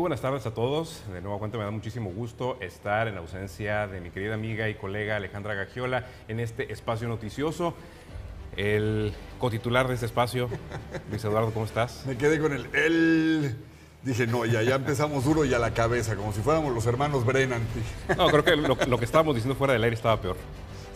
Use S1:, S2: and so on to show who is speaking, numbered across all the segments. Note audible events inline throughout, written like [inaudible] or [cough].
S1: Muy buenas tardes a todos. De nuevo cuenta me da muchísimo gusto estar en ausencia de mi querida amiga y colega Alejandra Gagiola en este espacio noticioso. El cotitular de este espacio, Luis Eduardo, ¿cómo estás?
S2: Me quedé con el él. Dije, no, ya, ya empezamos duro y a la cabeza, como si fuéramos los hermanos Brennan.
S1: No, creo que lo, lo que estábamos diciendo fuera del aire estaba peor.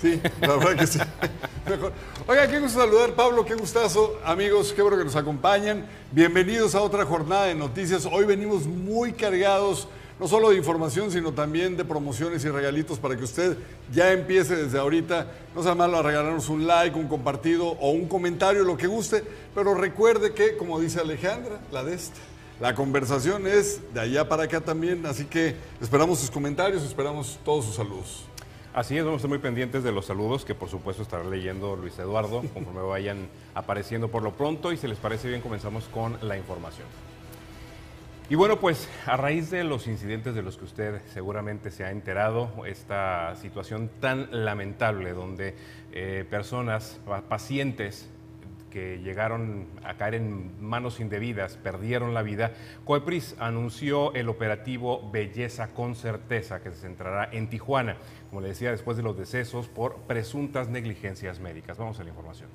S2: Sí, la verdad que sí. [laughs] Mejor. Oiga, qué gusto saludar, Pablo, qué gustazo. Amigos, qué bueno que nos acompañan. Bienvenidos a otra jornada de noticias. Hoy venimos muy cargados, no solo de información, sino también de promociones y regalitos para que usted ya empiece desde ahorita. No sea malo a regalarnos un like, un compartido o un comentario, lo que guste. Pero recuerde que, como dice Alejandra, la de este. La conversación es de allá para acá también, así que esperamos sus comentarios, esperamos todos sus saludos.
S1: Así es, vamos a estar muy pendientes de los saludos que por supuesto estará leyendo Luis Eduardo [laughs] conforme vayan apareciendo por lo pronto y si les parece bien comenzamos con la información. Y bueno, pues a raíz de los incidentes de los que usted seguramente se ha enterado, esta situación tan lamentable donde eh, personas, pacientes que llegaron a caer en manos indebidas, perdieron la vida, Coepris anunció el operativo Belleza con Certeza, que se centrará en Tijuana, como le decía, después de los decesos por presuntas negligencias médicas. Vamos a la información.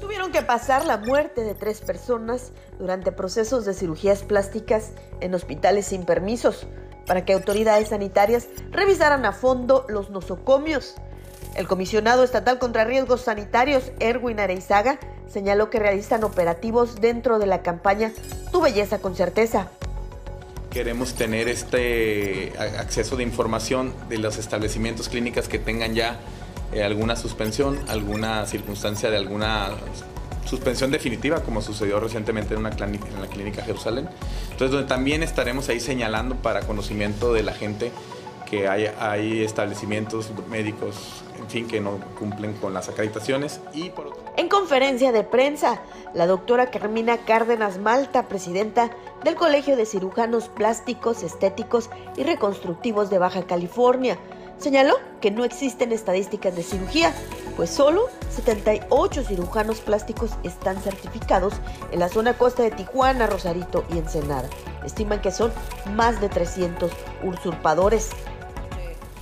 S3: Tuvieron que pasar la muerte de tres personas durante procesos de cirugías plásticas en hospitales sin permisos para que autoridades sanitarias revisaran a fondo los nosocomios. El comisionado estatal contra riesgos sanitarios, Erwin Areizaga, señaló que realizan operativos dentro de la campaña Tu belleza con certeza.
S4: Queremos tener este acceso de información de los establecimientos clínicas que tengan ya eh, alguna suspensión, alguna circunstancia de alguna suspensión definitiva, como sucedió recientemente en, una clínica, en la Clínica Jerusalén. Entonces, donde también estaremos ahí señalando para conocimiento de la gente que hay, hay establecimientos médicos, en fin, que no cumplen con las acreditaciones. Y.
S3: En conferencia de prensa, la doctora Carmina Cárdenas Malta, presidenta del Colegio de Cirujanos Plásticos, Estéticos y Reconstructivos de Baja California, Señaló que no existen estadísticas de cirugía, pues solo 78 cirujanos plásticos están certificados en la zona costa de Tijuana, Rosarito y Ensenada. Estiman que son más de 300 usurpadores.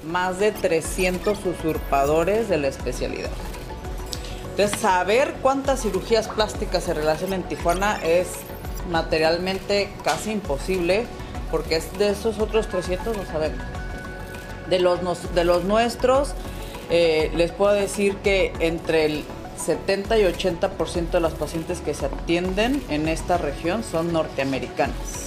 S5: Más de 300 usurpadores de la especialidad. Entonces, saber cuántas cirugías plásticas se relacionan en Tijuana es materialmente casi imposible, porque es de esos otros 300 no sabemos. De los, de los nuestros, eh, les puedo decir que entre el 70 y 80% de los pacientes que se atienden en esta región son norteamericanos.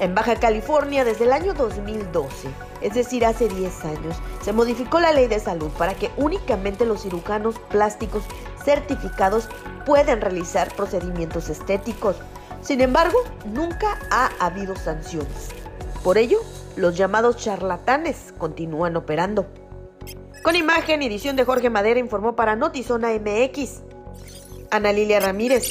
S3: En Baja California, desde el año 2012, es decir, hace 10 años, se modificó la ley de salud para que únicamente los cirujanos plásticos certificados puedan realizar procedimientos estéticos. Sin embargo, nunca ha habido sanciones. Por ello, los llamados charlatanes continúan operando. Con imagen y edición de Jorge Madera informó para Notizona MX. Ana Lilia Ramírez.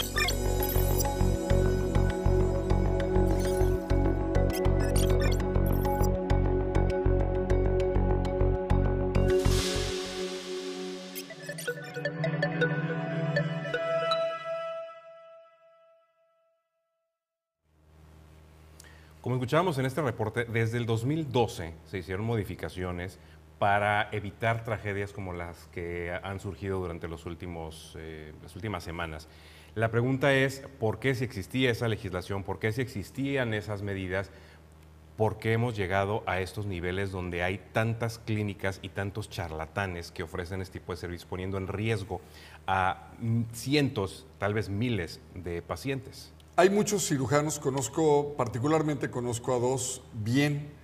S1: Como escuchábamos en este reporte, desde el 2012 se hicieron modificaciones para evitar tragedias como las que han surgido durante los últimos, eh, las últimas semanas. La pregunta es, ¿por qué si existía esa legislación, por qué si existían esas medidas, por qué hemos llegado a estos niveles donde hay tantas clínicas y tantos charlatanes que ofrecen este tipo de servicios, poniendo en riesgo a cientos, tal vez miles de pacientes?
S2: Hay muchos cirujanos, conozco, particularmente conozco a dos bien,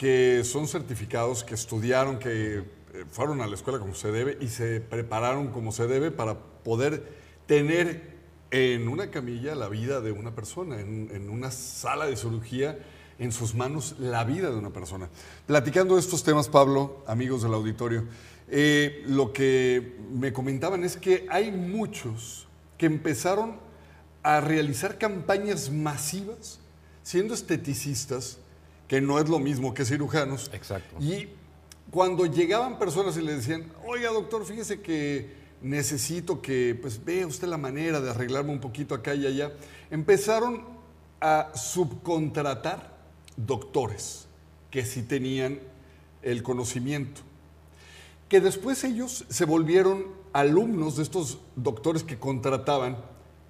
S2: que son certificados, que estudiaron, que eh, fueron a la escuela como se debe y se prepararon como se debe para poder tener en una camilla la vida de una persona, en, una sala de cirugía, en sus manos la vida de una persona. Platicando estos temas, Pablo, amigos del auditorio, eh, lo que me comentaban es que hay muchos que empezaron a realizar campañas masivas siendo esteticistas, que no es lo mismo que cirujanos.
S1: Exacto.
S2: Y cuando llegaban personas y le decían, oiga doctor, fíjese que necesito que pues vea usted la manera de arreglarme un poquito acá y allá, empezaron a subcontratar doctores que sí tenían el conocimiento, que después ellos se volvieron alumnos de estos doctores que contrataban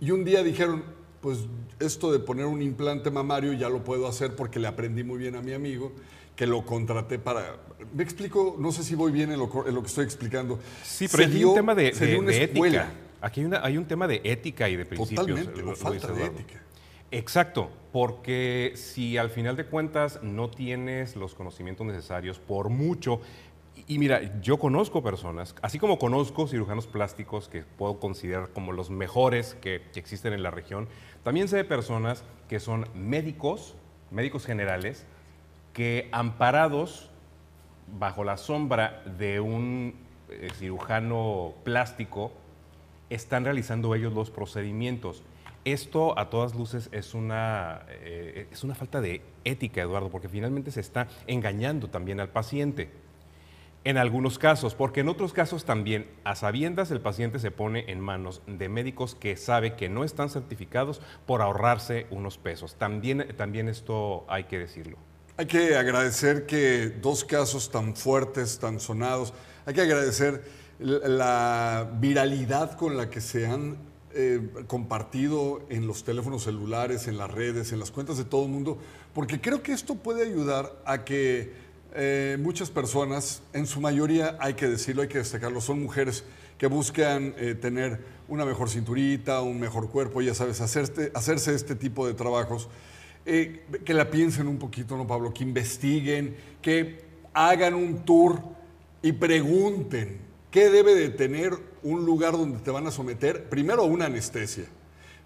S2: y un día dijeron, pues esto de poner un implante mamario ya lo puedo hacer porque le aprendí muy bien a mi amigo, que lo contraté para... Me explico, no sé si voy bien en lo, en lo que estoy explicando.
S1: Sí, pero hay un tema de, ética. Aquí hay, una- hay un tema de ética y de principios.
S2: Totalmente, o
S1: Lu-
S2: falta de ética.
S1: Exacto, porque si al final de cuentas no tienes los conocimientos necesarios, por mucho, y mira, yo conozco personas, así como conozco cirujanos plásticos que puedo considerar como los mejores que, que existen en la región, también sé de personas que son médicos, médicos generales, que amparados bajo la sombra de un eh, cirujano plástico, están realizando ellos los procedimientos. Esto a todas luces es una, eh, es una falta de ética, Eduardo, porque finalmente se está engañando también al paciente. En algunos casos, porque en otros casos también, a sabiendas, el paciente se pone en manos de médicos que sabe que no están certificados por ahorrarse unos pesos. También, también esto hay que decirlo.
S2: Hay que agradecer que dos casos tan fuertes, tan sonados, hay que agradecer la viralidad con la que se han eh, compartido en los teléfonos celulares, en las redes, en las cuentas de todo el mundo, porque creo que esto puede ayudar a que eh, muchas personas, en su mayoría, hay que decirlo, hay que destacarlo, son mujeres que buscan eh, tener una mejor cinturita, un mejor cuerpo, ya sabes, hacerte- hacerse este tipo de trabajos. Eh, que la piensen un poquito, ¿no, Pablo? Que investiguen, que hagan un tour y pregunten qué debe de tener un lugar donde te van a someter, primero una anestesia,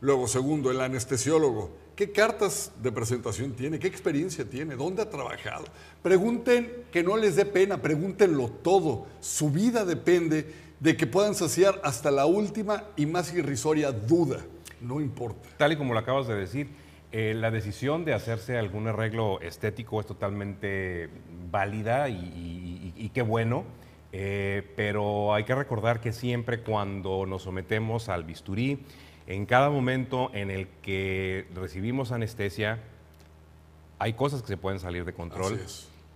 S2: luego segundo, el anestesiólogo, qué cartas de presentación tiene, qué experiencia tiene, dónde ha trabajado. Pregunten que no les dé pena, pregúntenlo todo. Su vida depende de que puedan saciar hasta la última y más irrisoria duda. No importa.
S1: Tal y como lo acabas de decir, eh, la decisión de hacerse algún arreglo estético es totalmente válida y, qué bueno, eh, pero hay que recordar que siempre cuando nos sometemos al bisturí, en cada momento en el que recibimos anestesia, hay cosas que se pueden salir de control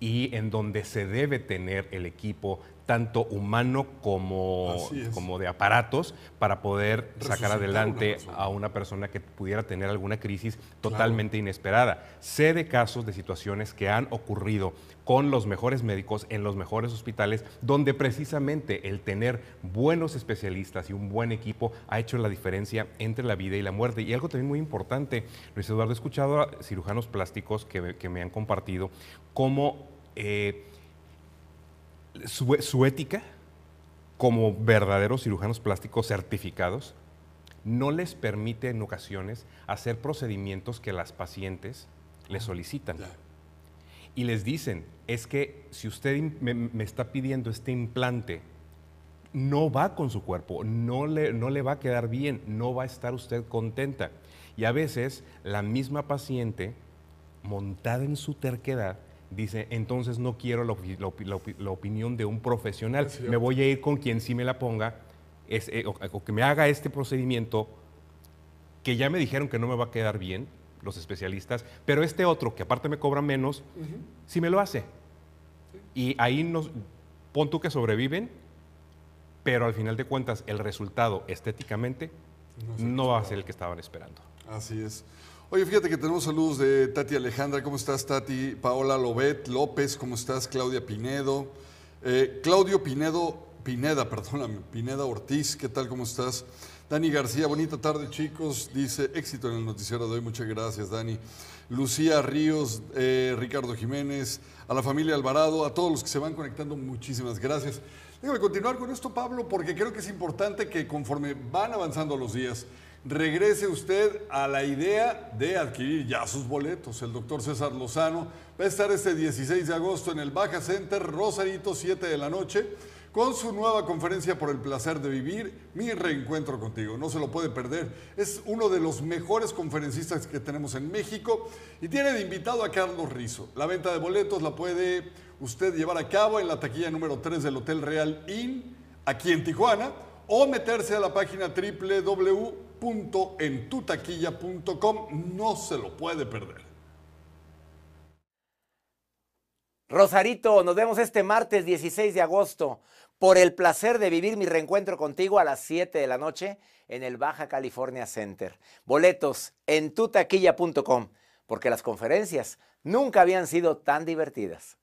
S1: y en donde se debe tener el equipo tanto humano como, como de aparatos para poder sacar adelante
S2: una
S1: a una persona que pudiera tener alguna crisis totalmente inesperada. Sé de casos, de situaciones que han ocurrido con los mejores médicos en los mejores hospitales, donde precisamente el tener buenos especialistas y un buen equipo ha hecho la diferencia entre la vida y la muerte. Y algo también muy importante, Luis Eduardo, he escuchado a cirujanos plásticos que, me- que me han compartido cómo eh, su, su ética como verdaderos cirujanos plásticos certificados no les permite en ocasiones hacer procedimientos que las pacientes les solicitan. Y les dicen, es que si usted me, me está pidiendo este implante, no va con su cuerpo, no le, no le va a quedar bien, no va a estar usted contenta. Y a veces la misma paciente, montada en su terquedad, dice, entonces no quiero la, la la la opinión de un profesional, me voy a ir con quien sí me la ponga, es- eh, o, o que me haga este procedimiento que ya me dijeron que no me va a quedar bien, los especialistas, pero este otro, que aparte me cobra menos, sí me lo hace. Y ahí nos, pon tú que sobreviven, pero al final de cuentas el resultado estéticamente no, va a ser el que estaban esperando.
S2: Así es. Oye, fíjate que tenemos saludos de Tati Alejandra. ¿Cómo estás, Tati? Paola Lobet López, ¿cómo estás? Claudia Pinedo. Eh, Claudio Pinedo, Pineda, [laughs] perdóname, Pineda Ortiz, ¿qué tal? ¿Cómo estás? Dani García, bonita tarde, chicos. Dice éxito en el noticiero de hoy. Muchas gracias, Dani. Lucía Ríos, eh, Ricardo Jiménez, a la familia Alvarado, a todos los que se van conectando, muchísimas gracias. Déjame continuar con esto, Pablo, porque creo que es importante que conforme van avanzando los días, regrese usted a la idea de adquirir ya sus boletos. El doctor César Lozano va a estar este 16 de agosto en el Baja Center, Rosarito, 7 de la noche, con su nueva conferencia por el placer de vivir, mi reencuentro contigo. No se lo puede perder. Es uno de los mejores conferencistas que tenemos en México y tiene de invitado a Carlos Rizo. La venta de boletos la puede usted llevar a cabo en la taquilla número 3 del Hotel Real Inn, aquí en Tijuana, o meterse a la página www.entutaquilla.com. No se lo puede perder.
S6: Rosarito, nos vemos este martes 16 de agosto por el placer de vivir mi reencuentro contigo a las 7 de la noche en el Baja California Center. Boletos en tutaquilla.com, porque las conferencias nunca habían sido tan divertidas.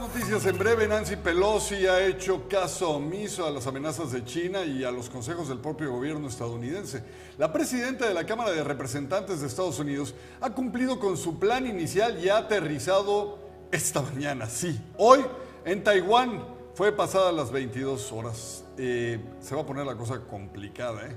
S2: Noticias en breve, Nancy Pelosi ha hecho caso omiso a las amenazas de China y a los consejos del propio gobierno estadounidense. La presidenta de la Cámara de Representantes de Estados Unidos ha cumplido con su plan inicial y ha aterrizado esta mañana, sí, hoy en Taiwán. Fue pasada las 22 horas. Eh, se va a poner la cosa complicada, ¿eh?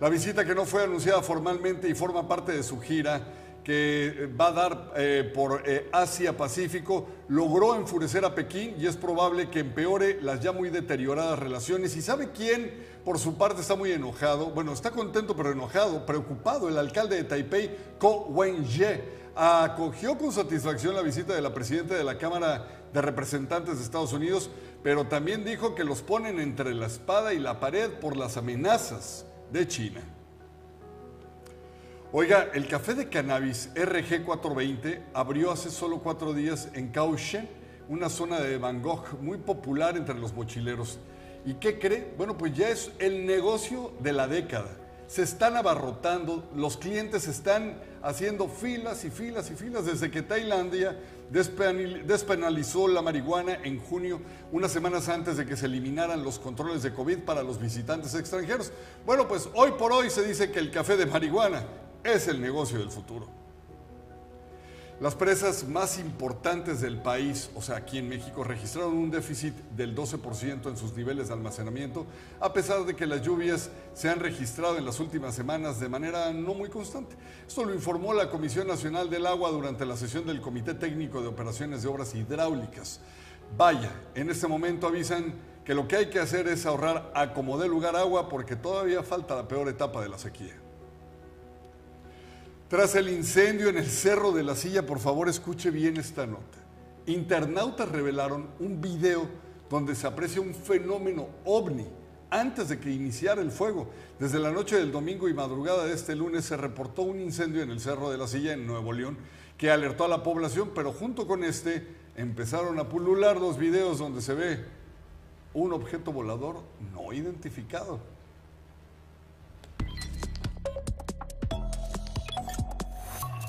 S2: La visita que no fue anunciada formalmente y forma parte de su gira que va a dar eh, por eh, Asia-Pacífico, logró enfurecer a Pekín y es probable que empeore las ya muy deterioradas relaciones. ¿Y sabe quién, por su parte, está muy enojado? Bueno, está contento pero enojado, preocupado. El alcalde de Taipei, Ko Wen-je, acogió con satisfacción la visita de la presidenta de la Cámara de Representantes de Estados Unidos, pero también dijo que los ponen entre la espada y la pared por las amenazas de China. Oiga, el café de cannabis RG420 abrió hace solo cuatro días en Kaohsiung, una zona de Bangkok muy popular entre los mochileros. ¿Y qué cree? Bueno, pues ya es el negocio de la década. Se están abarrotando, los clientes están haciendo filas y filas y filas desde que Tailandia despenalizó la marihuana en junio, unas semanas antes de que se eliminaran los controles de COVID para los visitantes extranjeros. Bueno, pues hoy por hoy se dice que el café de marihuana es el negocio del futuro. Las presas más importantes del país, o sea, aquí en México, registraron un déficit del 12% en sus niveles de almacenamiento, a pesar de que las lluvias se han registrado en las últimas semanas de manera no muy constante. Esto lo informó la Comisión Nacional del Agua durante la sesión del Comité Técnico de Operaciones de Obras Hidráulicas. Vaya, en este momento avisan que lo que hay que hacer es ahorrar a como dé lugar agua porque todavía falta la peor etapa de la sequía. Tras el incendio en el Cerro de la Silla, por favor escuche bien esta nota. Internautas revelaron un video donde se aprecia un fenómeno ovni antes de que iniciara el fuego. Desde la noche del domingo y madrugada de este lunes se reportó un incendio en el Cerro de la Silla, en Nuevo León, que alertó a la población, pero junto con este empezaron a pulular los videos donde se ve un objeto volador no identificado.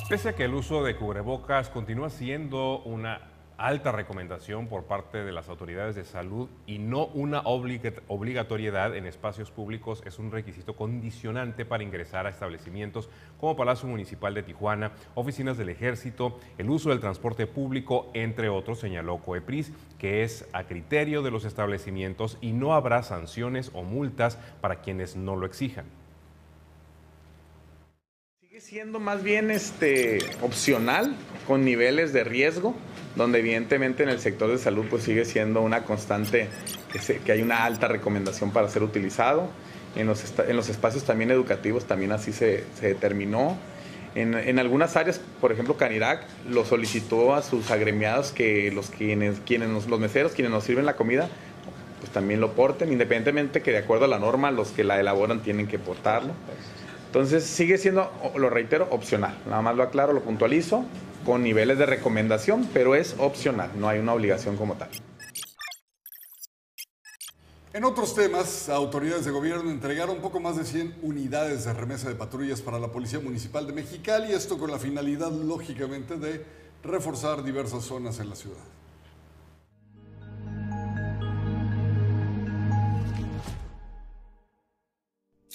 S1: Pese a que el uso de cubrebocas continúa siendo una alta recomendación por parte de las autoridades de salud y no una obligatoriedad en espacios públicos, es un requisito condicionante para ingresar a establecimientos como Palacio Municipal de Tijuana, oficinas del Ejército, el uso del transporte público, entre otros, señaló Coepris, que es a criterio de los establecimientos y no habrá sanciones o multas para quienes no lo exijan
S4: siendo más bien este opcional con niveles de riesgo, donde evidentemente en el sector de salud pues sigue siendo una constante que, hay una alta recomendación para ser utilizado. En los, en los espacios también educativos también así se, determinó. En, algunas áreas, por ejemplo, Canirac lo solicitó a sus agremiados que los, quienes, quienes los meseros, quienes nos sirven la comida, pues también lo porten, independientemente que de acuerdo a la norma los que la elaboran tienen que portarlo. Entonces sigue siendo, lo reitero, opcional. Nada más lo aclaro, lo puntualizo, con niveles de recomendación, pero es opcional, no hay una obligación como tal.
S2: En otros temas, autoridades de gobierno entregaron poco más de 100 unidades de remesa de patrullas para la Policía Municipal de Mexicali, esto con la finalidad, lógicamente, de reforzar diversas zonas en la ciudad.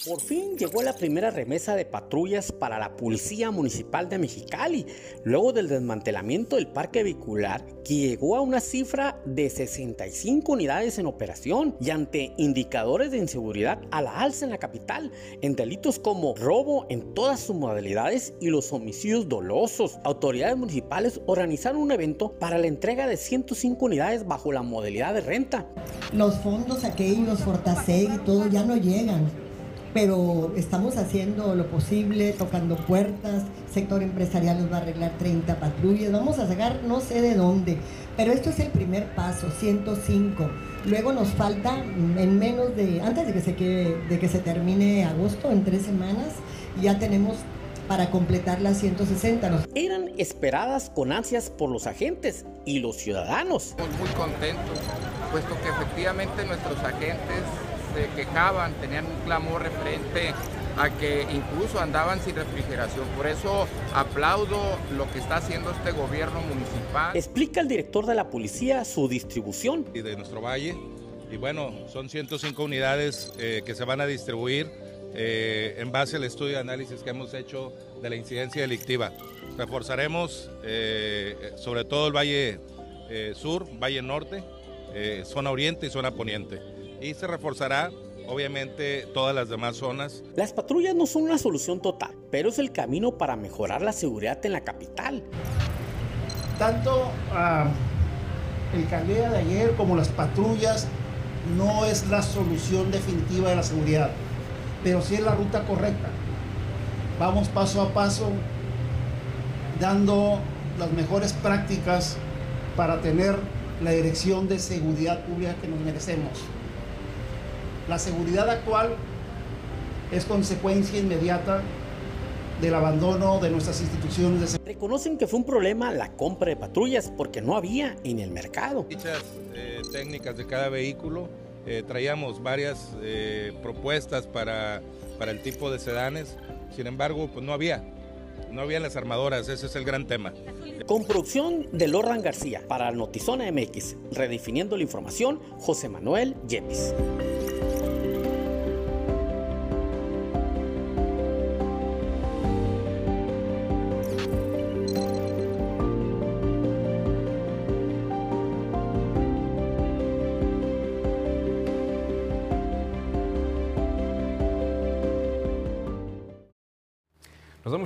S7: Por fin llegó la primera remesa de patrullas para la Policía Municipal de Mexicali, luego del desmantelamiento del parque vehicular, que llegó a una cifra de 65 unidades en operación y ante indicadores de inseguridad a la alza en la capital, en delitos como robo en todas sus modalidades y los homicidios dolosos. Autoridades municipales organizaron un evento para la entrega de 105 unidades bajo la modalidad de renta.
S8: Los fondos aquellos, Fortaseg y todo ya no llegan pero estamos haciendo lo posible, tocando puertas, sector empresarial nos va a arreglar 30 patrullas, vamos a sacar no sé de dónde, pero esto es el primer paso, 105. Luego nos falta en menos de, antes de que se, de que se termine agosto, en tres semanas, ya tenemos para completar las 160.
S7: Eran esperadas con ansias por los agentes y los ciudadanos.
S9: Muy contentos, puesto que efectivamente nuestros agentes se quejaban, tenían un clamor referente a que incluso andaban sin refrigeración. Por eso aplaudo lo que está haciendo este gobierno municipal.
S7: Explica el director de la policía su distribución.
S10: Y de nuestro valle. Y bueno, son 105 unidades eh, que se van a distribuir eh, en base al estudio de análisis que hemos hecho de la incidencia delictiva. Reforzaremos eh, sobre todo el Valle Sur, Valle Norte, zona Oriente y zona Poniente. Y se reforzará obviamente todas las demás zonas.
S7: Las patrullas no son una solución total, pero es el camino para mejorar la seguridad en la capital.
S11: Tanto ah, el caldea de ayer como las patrullas no es la solución definitiva de la seguridad, pero sí es la ruta correcta. Vamos paso a paso dando las mejores prácticas para tener la dirección de seguridad pública que nos merecemos. La seguridad actual es consecuencia inmediata del abandono de nuestras instituciones.
S7: Reconocen que fue un problema la compra de patrullas porque no había en el mercado.
S10: Dichas eh, técnicas de cada vehículo, eh, traíamos varias eh, propuestas para, para el tipo de sedanes, sin embargo, pues no había. No había las armadoras, ese es el gran tema.
S7: Con producción de Lorran García para Notizona MX, redefiniendo la información, José Manuel Yepes.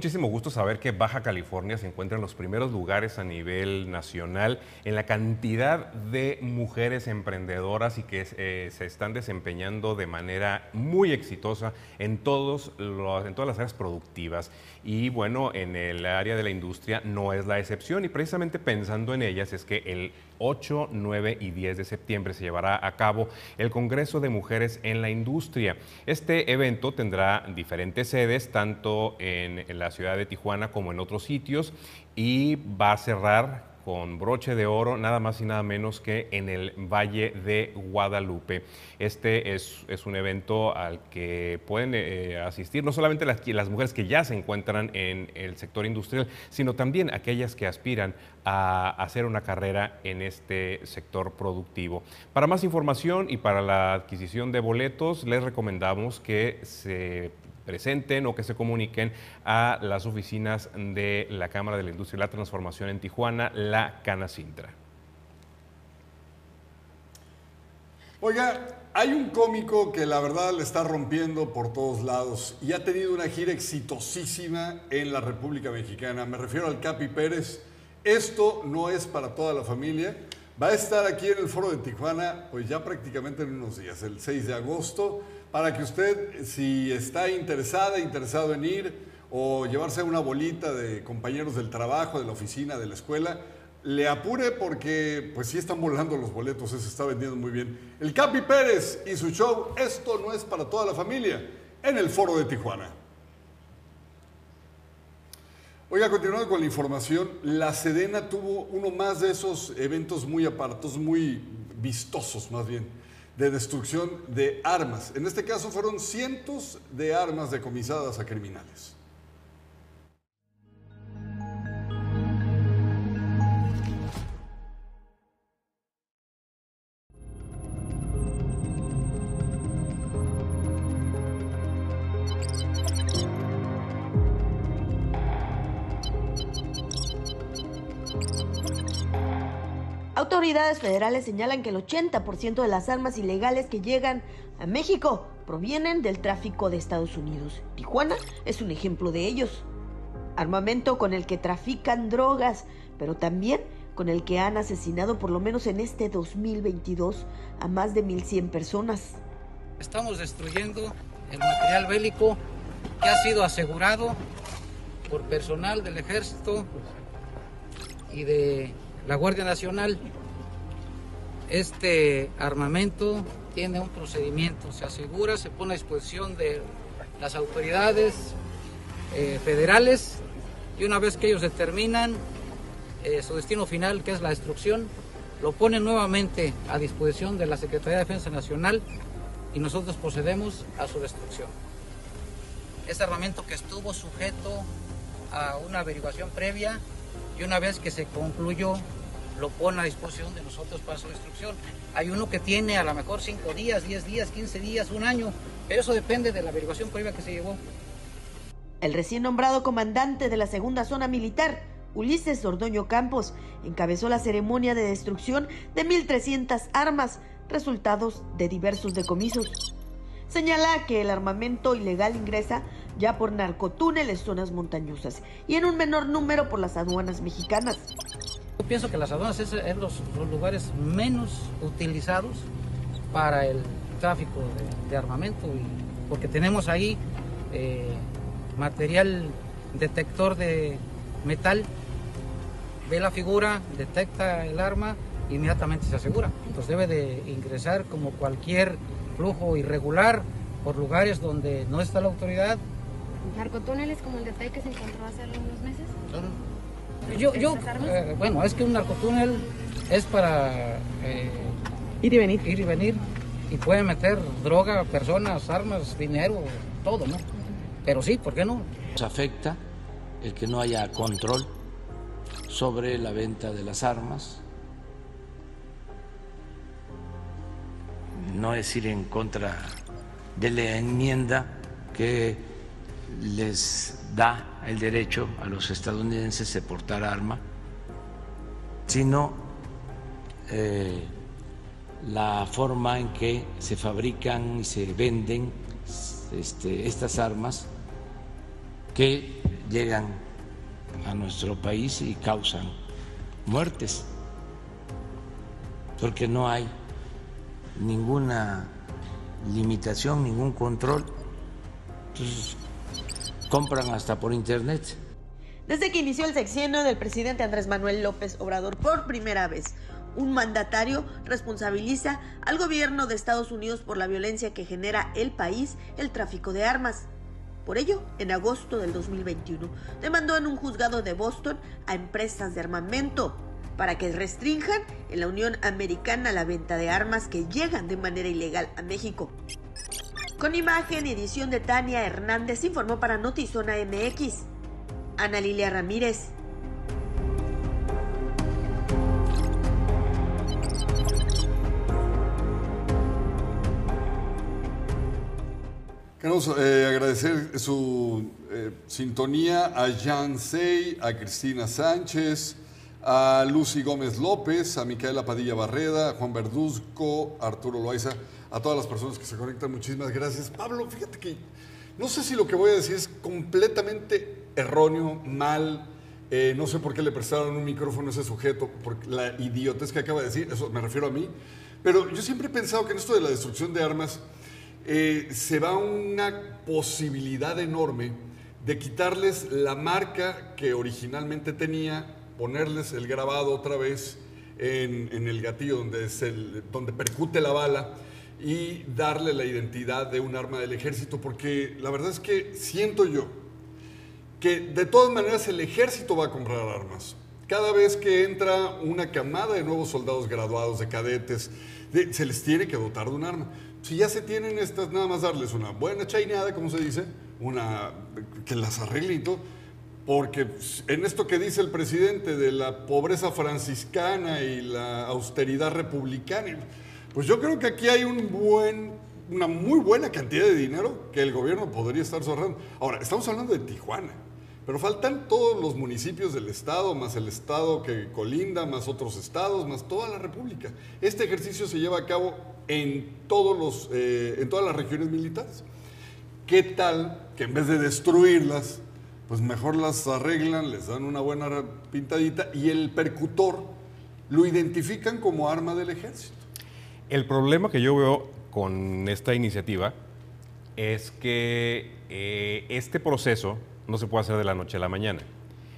S1: Muchísimo gusto saber que Baja California se encuentra en los primeros lugares a nivel nacional en la cantidad de mujeres emprendedoras y que eh, se están desempeñando de manera muy exitosa en, todos los, en todas las áreas productivas. Y bueno, en el área de la industria no es la excepción y precisamente pensando en ellas es que el 8, 9 y 10 de septiembre se llevará a cabo el Congreso de Mujeres en la Industria. Este evento tendrá diferentes sedes, tanto en la ciudad de Tijuana como en otros sitios, y va a cerrar con broche de oro, nada más y nada menos que en el Valle de Guadalupe. Este es, un evento al que pueden eh, asistir no solamente las, las mujeres que ya se encuentran en el sector industrial, sino también aquellas que aspiran a hacer una carrera en este sector productivo. Para más información y para la adquisición de boletos, les recomendamos que se presenten o que se comuniquen a las oficinas de la Cámara de la Industria y la Transformación en Tijuana, la Canacintra.
S2: Oiga, hay un cómico que la verdad le está rompiendo por todos lados y ha tenido una gira exitosísima en la República Mexicana. Me refiero al Capi Pérez. Esto no es para toda la familia. Va a estar aquí en el Foro de Tijuana, pues ya prácticamente en unos días, el 6 de agosto para que usted, si está interesada, interesado en ir o llevarse una bolita de compañeros del trabajo, de la oficina, de la escuela, le apure porque pues sí están volando los boletos, se está vendiendo muy bien. El Capi Pérez y su show, esto no es para toda la familia, en el foro de Tijuana. Oiga, continuando con la información, la Sedena tuvo uno más de esos eventos muy aparatos, muy vistosos más bien de destrucción de armas. En este caso fueron cientos de armas decomisadas a criminales.
S3: Autoridades federales señalan que el 80% de las armas ilegales que llegan a México provienen del tráfico de Estados Unidos. Tijuana es un ejemplo de ellos. Armamento con el que trafican drogas, pero también con el que han asesinado por lo menos en este 2022 a más de 1.100 personas.
S12: Estamos destruyendo el material bélico que ha sido asegurado por personal del ejército y de la Guardia Nacional. Este armamento tiene un procedimiento, se asegura, se pone a disposición de las autoridades eh, federales y una vez que ellos determinan eh, su destino final, que es la destrucción, lo ponen nuevamente a disposición de la Secretaría de Defensa Nacional y nosotros procedemos a su destrucción. Este armamento que estuvo sujeto a una averiguación previa y una vez que se concluyó lo pone a disposición de nosotros para su destrucción. Hay uno que tiene a lo mejor 5 días, 10 días, 15 días, un año, pero eso depende de la averiguación previa que se llevó.
S3: El recién nombrado comandante de la segunda zona militar, Ulises Ordoño Campos, encabezó la ceremonia de destrucción de 1.300 armas, resultados de diversos decomisos. Señala que el armamento ilegal ingresa ya por narcotúneles zonas montañosas y en un menor número por las aduanas mexicanas.
S12: Pienso que las aduanas es, los, lugares menos utilizados para el tráfico de, armamento, y, porque tenemos ahí eh, material detector de metal, ve la figura, detecta el arma, inmediatamente se asegura. Entonces debe de ingresar como cualquier flujo irregular por lugares donde no está la autoridad.
S13: ¿Narcotúneles como el de que se encontró hace algunos meses?
S12: Claro. Yo, yo eh, bueno, es que un narcotúnel es para eh,
S5: ir y venir.
S12: Ir y venir. Y puede meter droga, personas, armas, dinero, todo, ¿no? Pero sí, ¿por qué no?
S14: Nos afecta el que no haya control sobre la venta de las armas. No es ir en contra de la enmienda que les da el derecho a los estadounidenses de portar arma, sino eh, la forma en que se fabrican y se venden este, estas armas que llegan a nuestro país y causan muertes, porque no hay ninguna limitación, ningún control. Entonces, compran hasta por internet.
S3: Desde que inició el sexenio del presidente Andrés Manuel López Obrador por primera vez, un mandatario responsabiliza al gobierno de Estados Unidos por la violencia que genera el país el tráfico de armas. Por ello, en agosto del 2021, demandó en un juzgado de Boston a empresas de armamento para que restrinjan en la Unión Americana la venta de armas que llegan de manera ilegal a México. Con imagen y edición de Tania Hernández informó para Notizona MX. Ana Lilia Ramírez.
S2: Queremos eh, agradecer su eh, sintonía a Jan Sey, a Cristina Sánchez, a Lucy Gómez López, a Micaela Padilla Barreda, a Juan Verduzco, a Arturo Loaiza, a todas las personas que se conectan. Muchísimas gracias. Pablo, fíjate que no sé si lo que voy a decir es completamente erróneo, mal. Eh, no sé por qué le prestaron un micrófono a ese sujeto, por la idiotez que acaba de decir, eso me refiero a mí. Pero yo siempre he pensado que en esto de la destrucción de armas, eh, se va una posibilidad enorme de quitarles la marca que originalmente tenía, ponerles el grabado otra vez en, el gatillo donde, donde percute la bala y darle la identidad de un arma del ejército, porque la verdad es que siento yo que de todas maneras el ejército va a comprar armas. Cada vez que entra una camada de nuevos soldados graduados, de cadetes, se les tiene que dotar de un arma si ya se tienen estas, nada más darles una buena chaineada, como se dice, una que las arregle y todo, porque en esto que dice el presidente de la pobreza franciscana y la austeridad republicana, pues yo creo que aquí hay un buen, una muy buena cantidad de dinero que el gobierno podría estar ahorrando. Ahora, estamos hablando de Tijuana. Pero faltan todos los municipios del estado, más el estado que colinda, más otros estados, más toda la república. Este ejercicio se lleva a cabo en, todos los, eh, en todas las regiones militares. ¿Qué tal que en vez de destruirlas, pues mejor las arreglan, les dan una buena pintadita y el percutor lo identifican como arma del ejército?
S1: El problema que yo veo con esta iniciativa es que eh, este proceso no se puede hacer de la noche a la mañana.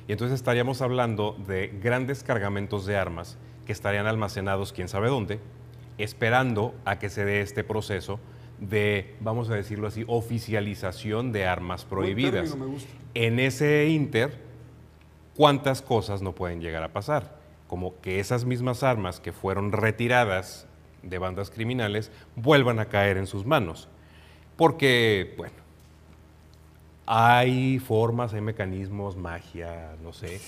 S1: Y entonces estaríamos hablando de grandes cargamentos de armas que estarían almacenados quién sabe dónde, esperando a que se dé este proceso de, vamos a decirlo así, oficialización de armas prohibidas.
S2: término, me gusta.
S1: En ese inter, ¿cuántas cosas no pueden llegar a pasar? Como que esas mismas armas que fueron retiradas de bandas criminales vuelvan a caer en sus manos. Porque, bueno, hay formas, hay mecanismos, magia, no sé,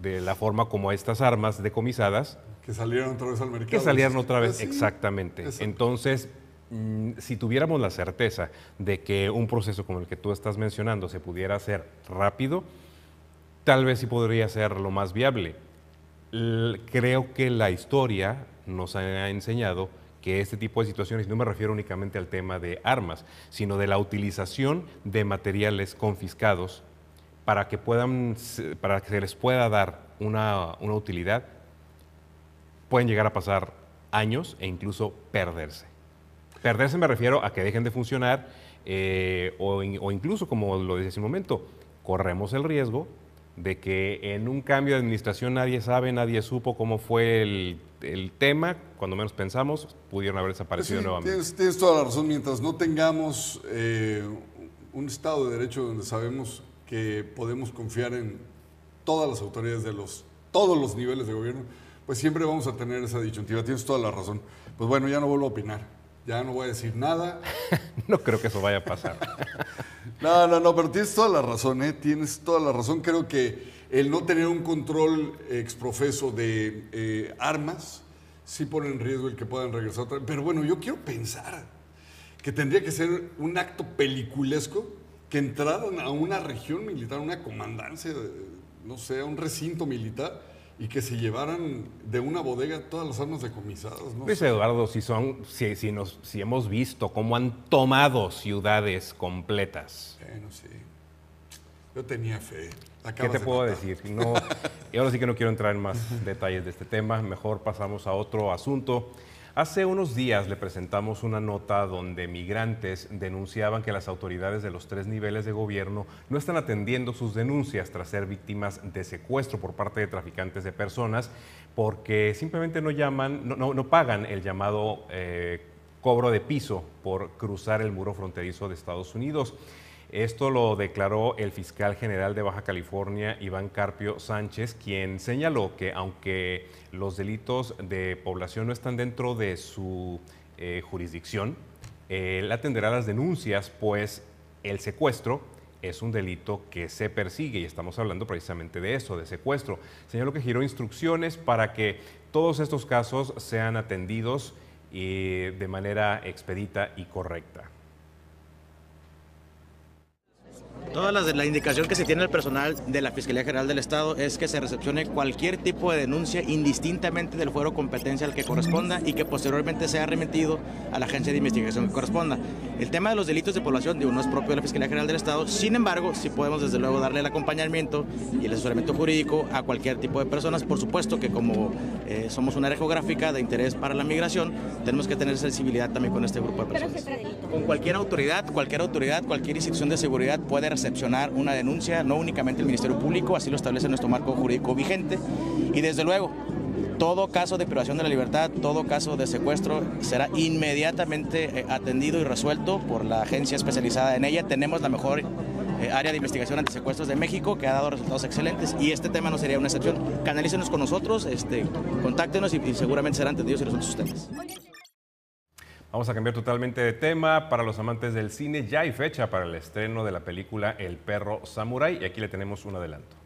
S1: de la forma como estas armas decomisadas
S2: Que salieron otra vez al mercado.
S1: que salieran otra vez,
S2: sí.
S1: exactamente.
S2: Exacto.
S1: Entonces, mm, si tuviéramos la certeza de que un proceso como el que tú estás mencionando se pudiera hacer rápido, tal vez sí podría ser lo más viable. Creo que la historia nos ha enseñado que este tipo de situaciones, no me refiero únicamente al tema de armas, sino de la utilización de materiales confiscados para que, puedan, para que se les pueda dar una, una utilidad, pueden llegar a pasar años e incluso perderse. Perderse me refiero a que dejen de funcionar eh, o, o incluso, como lo decía hace un momento, corremos el riesgo de que en un cambio de administración nadie sabe, nadie supo cómo fue el, el tema, cuando menos pensamos, pudieron haber desaparecido
S2: Sí,
S1: nuevamente.
S2: Tienes, tienes toda la razón. Mientras no tengamos eh, un Estado de Derecho donde sabemos que podemos confiar en todas las autoridades de los, todos los niveles de gobierno, pues siempre vamos a tener esa disyuntiva. Tienes toda la razón. Pues bueno, ya no vuelvo a opinar. Ya no voy a decir nada. [laughs]
S1: No creo que eso vaya a pasar. [laughs]
S2: No, no, no, pero tienes toda la razón, ¿eh? Tienes toda la razón. Creo que el no tener un control exprofeso de eh, armas sí pone en riesgo el que puedan regresar otra vez. Pero bueno, yo quiero pensar que tendría que ser un acto peliculesco que entraran a una región militar, una comandancia, no sé, a un recinto militar y que se llevaran de una bodega todas las armas decomisadas. ¿no?
S1: Luis Eduardo, si, son, si, si nos, si hemos visto cómo han tomado ciudades completas.
S2: Bueno, sí. Yo tenía fe.
S1: ¿Qué
S2: Acabas
S1: te
S2: de
S1: puedo
S2: matar.
S1: decir? No, y ahora sí que no quiero entrar en más [laughs] detalles de este tema, mejor pasamos a otro asunto. Hace unos días le presentamos una nota donde migrantes denunciaban que las autoridades de los tres niveles de gobierno no están atendiendo sus denuncias tras ser víctimas de secuestro por parte de traficantes de personas porque simplemente no llaman, no, no- no pagan el llamado eh, cobro de piso por cruzar el muro fronterizo de Estados Unidos. Esto lo declaró el fiscal general de Baja California, Iván Carpio Sánchez, quien señaló que aunque los delitos de población no están dentro de su eh, jurisdicción, él atenderá las denuncias, pues el secuestro es un delito que se persigue y estamos hablando precisamente de eso, de secuestro. Señaló que giró instrucciones para que todos estos casos sean atendidos eh, de manera expedita y correcta.
S15: Toda la, la indicación que se tiene el personal de la Fiscalía General del Estado es que se recepcione cualquier tipo de denuncia indistintamente del fuero competencia al que corresponda y que posteriormente sea remitido a la agencia de investigación que corresponda. El tema de los delitos de población digo, no es propio de la Fiscalía General del Estado, sin embargo, sí podemos desde luego darle el acompañamiento y el asesoramiento jurídico a cualquier tipo de personas. Por supuesto que como eh, somos una área geográfica de interés para la migración, tenemos que tener sensibilidad también con este grupo de personas. Con cualquier autoridad, cualquier autoridad, cualquier institución de seguridad puede recepcionar una denuncia, no únicamente el Ministerio Público, así lo establece nuestro marco jurídico vigente. Y desde luego, todo caso de privación de la libertad, todo caso de secuestro será inmediatamente eh, atendido y resuelto por la agencia especializada en ella. Tenemos la mejor eh, área de investigación ante secuestros de México que ha dado resultados excelentes y este tema no sería una excepción. Canalícenos con nosotros, este, contáctenos y, y seguramente serán atendidos y resueltos sus temas.
S1: Vamos a cambiar totalmente de tema. Para los amantes del cine, ya hay fecha para el estreno de la película El perro Samurai y aquí le tenemos un adelanto.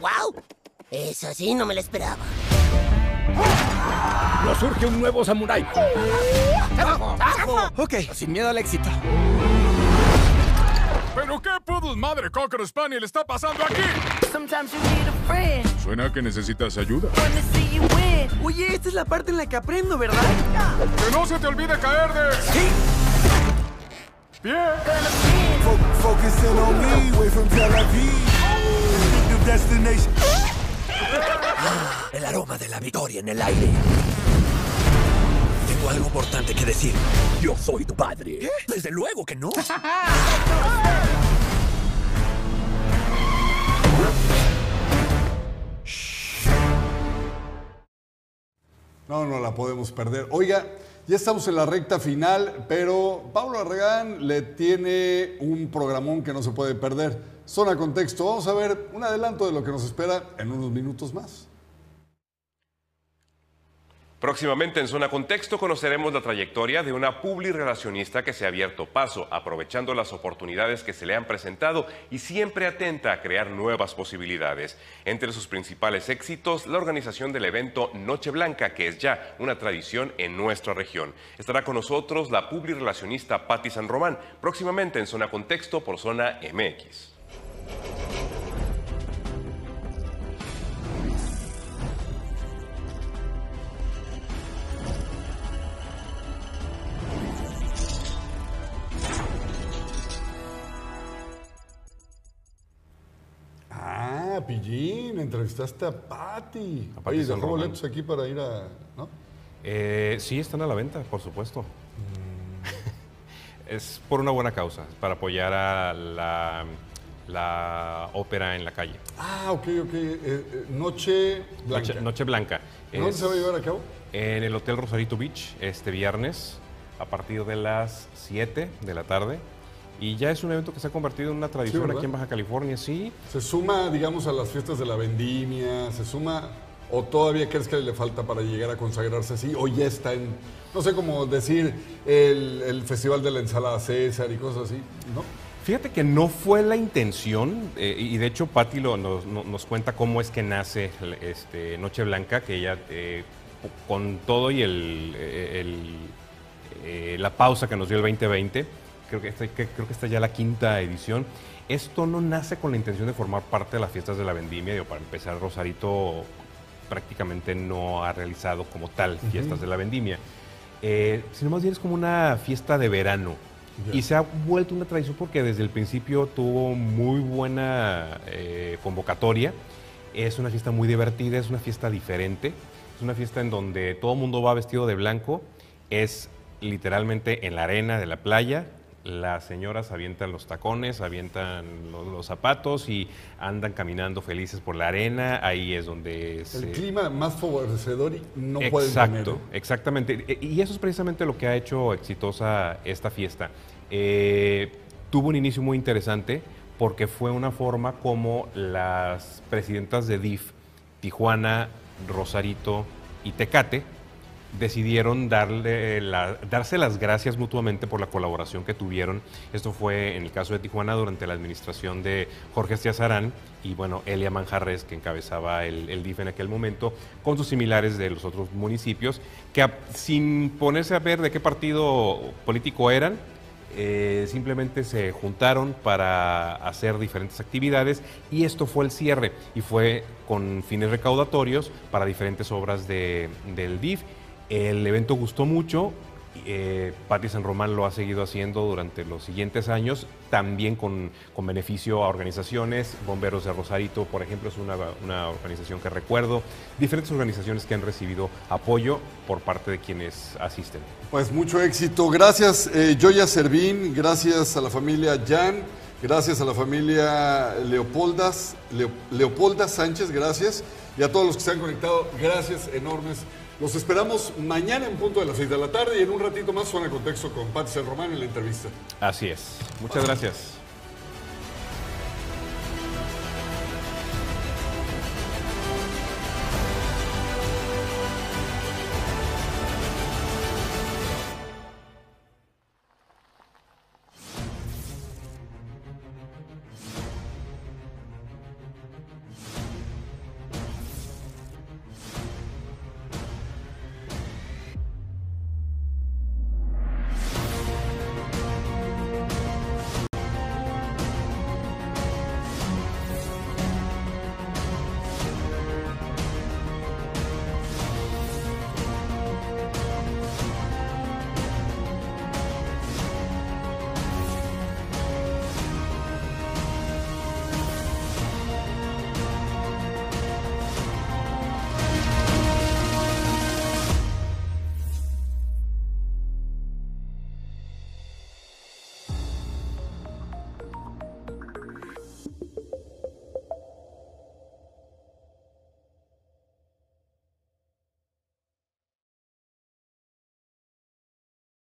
S16: ¡Wow! Eso sí, no me lo esperaba.
S17: Nos surge un nuevo samurái.
S16: Ok,
S17: sin miedo al éxito.
S18: ¿Pero qué pudos madre Cocker Spaniel está pasando aquí? Suena que necesitas ayuda.
S16: Oye, esta es la parte en la que aprendo, ¿verdad?
S18: ¡Que no se te olvide caer de...
S16: ¡Sí!
S18: ¡Pie!
S19: Fo- focusing on me, way from Tel Aviv. Addictive destination.
S17: El aroma de la victoria en el aire. Tengo algo importante que decir. Yo soy tu padre. Desde luego que no. [laughs]
S2: No, no la podemos perder. Oiga, ya estamos en la recta final, pero Pablo Arregán le tiene un programón que no se puede perder. Zona Contexto. Vamos a ver un adelanto de lo que nos espera en unos minutos más.
S1: Próximamente en Zona Contexto conoceremos la trayectoria de una publirelacionista que se ha abierto paso, aprovechando las oportunidades que se le han presentado y siempre atenta a crear nuevas posibilidades. Entre sus principales éxitos, la organización del evento Noche Blanca, que es ya una tradición en nuestra región. Estará con nosotros la publirelacionista Patti San Román, próximamente en Zona Contexto por Zona MX.
S2: Entrevistaste a Patti.
S1: A Patti
S2: Oye, dejó boletos aquí para ir a. ¿No?
S1: Eh, sí, están a la venta, por supuesto.
S2: Mm. [laughs]
S1: es por una buena causa, para apoyar a la, la ópera en la calle.
S2: Ah, ok, ok. Eh, eh, Noche Blanca.
S1: Noche, Noche Blanca.
S2: ¿Dónde
S1: Es
S2: se va a llevar a cabo?
S1: En el Hotel Rosarito Beach, este viernes, a partir de las 7 de la tarde. Y ya es un evento que se ha convertido en una tradición aquí en Baja California, sí.
S2: ¿Se suma, digamos, a las fiestas de la vendimia? ¿Se suma o todavía crees que le falta para llegar a consagrarse así? ¿O ya está en, no sé cómo decir, el, el Festival de la Ensalada César y cosas así? ¿No?
S1: Fíjate que no fue la intención, eh, y de hecho Patti nos, no- nos cuenta cómo es que nace este, Noche Blanca, que ella, eh, con todo y el, el, eh, la pausa que nos dio el 2020, creo que, esta, que- creo que esta ya la quinta edición, esto no nace con la intención de formar parte de las fiestas de la vendimia, digo, para empezar Rosarito prácticamente no ha realizado como tal fiestas de la vendimia, eh, sino más bien es como una fiesta de verano. Y se ha vuelto una tradición porque desde el principio tuvo muy buena eh, convocatoria. Es una fiesta muy divertida, es una fiesta diferente. Es una fiesta en donde todo el mundo va vestido de blanco. Es literalmente en la arena de la playa. Las señoras avientan los tacones, avientan lo- los, zapatos y andan caminando felices por la arena. Ahí es donde
S2: El
S1: se...
S2: clima más favorecedor y no pueden
S1: Exacto,
S2: tener. ¿eh?
S1: exactamente. Y eso es precisamente lo que ha hecho exitosa esta fiesta. Eh, tuvo un inicio muy interesante porque fue una forma como las presidentas de DIF, Tijuana, Rosarito y Tecate, decidieron darle la- darse las gracias mutuamente por la colaboración que tuvieron. Esto fue en el caso de Tijuana durante la administración de Jorge Estiazarán y bueno, Elia Manjarres, que encabezaba el, el DIF en aquel momento, con sus similares de los otros municipios, que a- sin ponerse a ver de qué partido político eran, eh, simplemente se juntaron para hacer diferentes actividades y esto fue el cierre y fue con fines recaudatorios para diferentes obras de- del DIF. El evento gustó mucho. Eh, San Román lo ha seguido haciendo durante los siguientes años, también con, con beneficio a organizaciones. Bomberos de Rosarito, por ejemplo, es una, una organización que recuerdo. Diferentes organizaciones que han recibido apoyo por parte de quienes asisten.
S2: Pues mucho éxito. Gracias, eh, Servín. Gracias a la familia Jan. Gracias a la familia Leopoldas, Leo- Leopolda Sánchez. Gracias. Y a todos los que se han conectado, gracias enormes. Los esperamos mañana en punto de las 6 de la tarde y en un ratito más suena contexto con Pati San Román en la entrevista.
S1: Así es. Muchas gracias.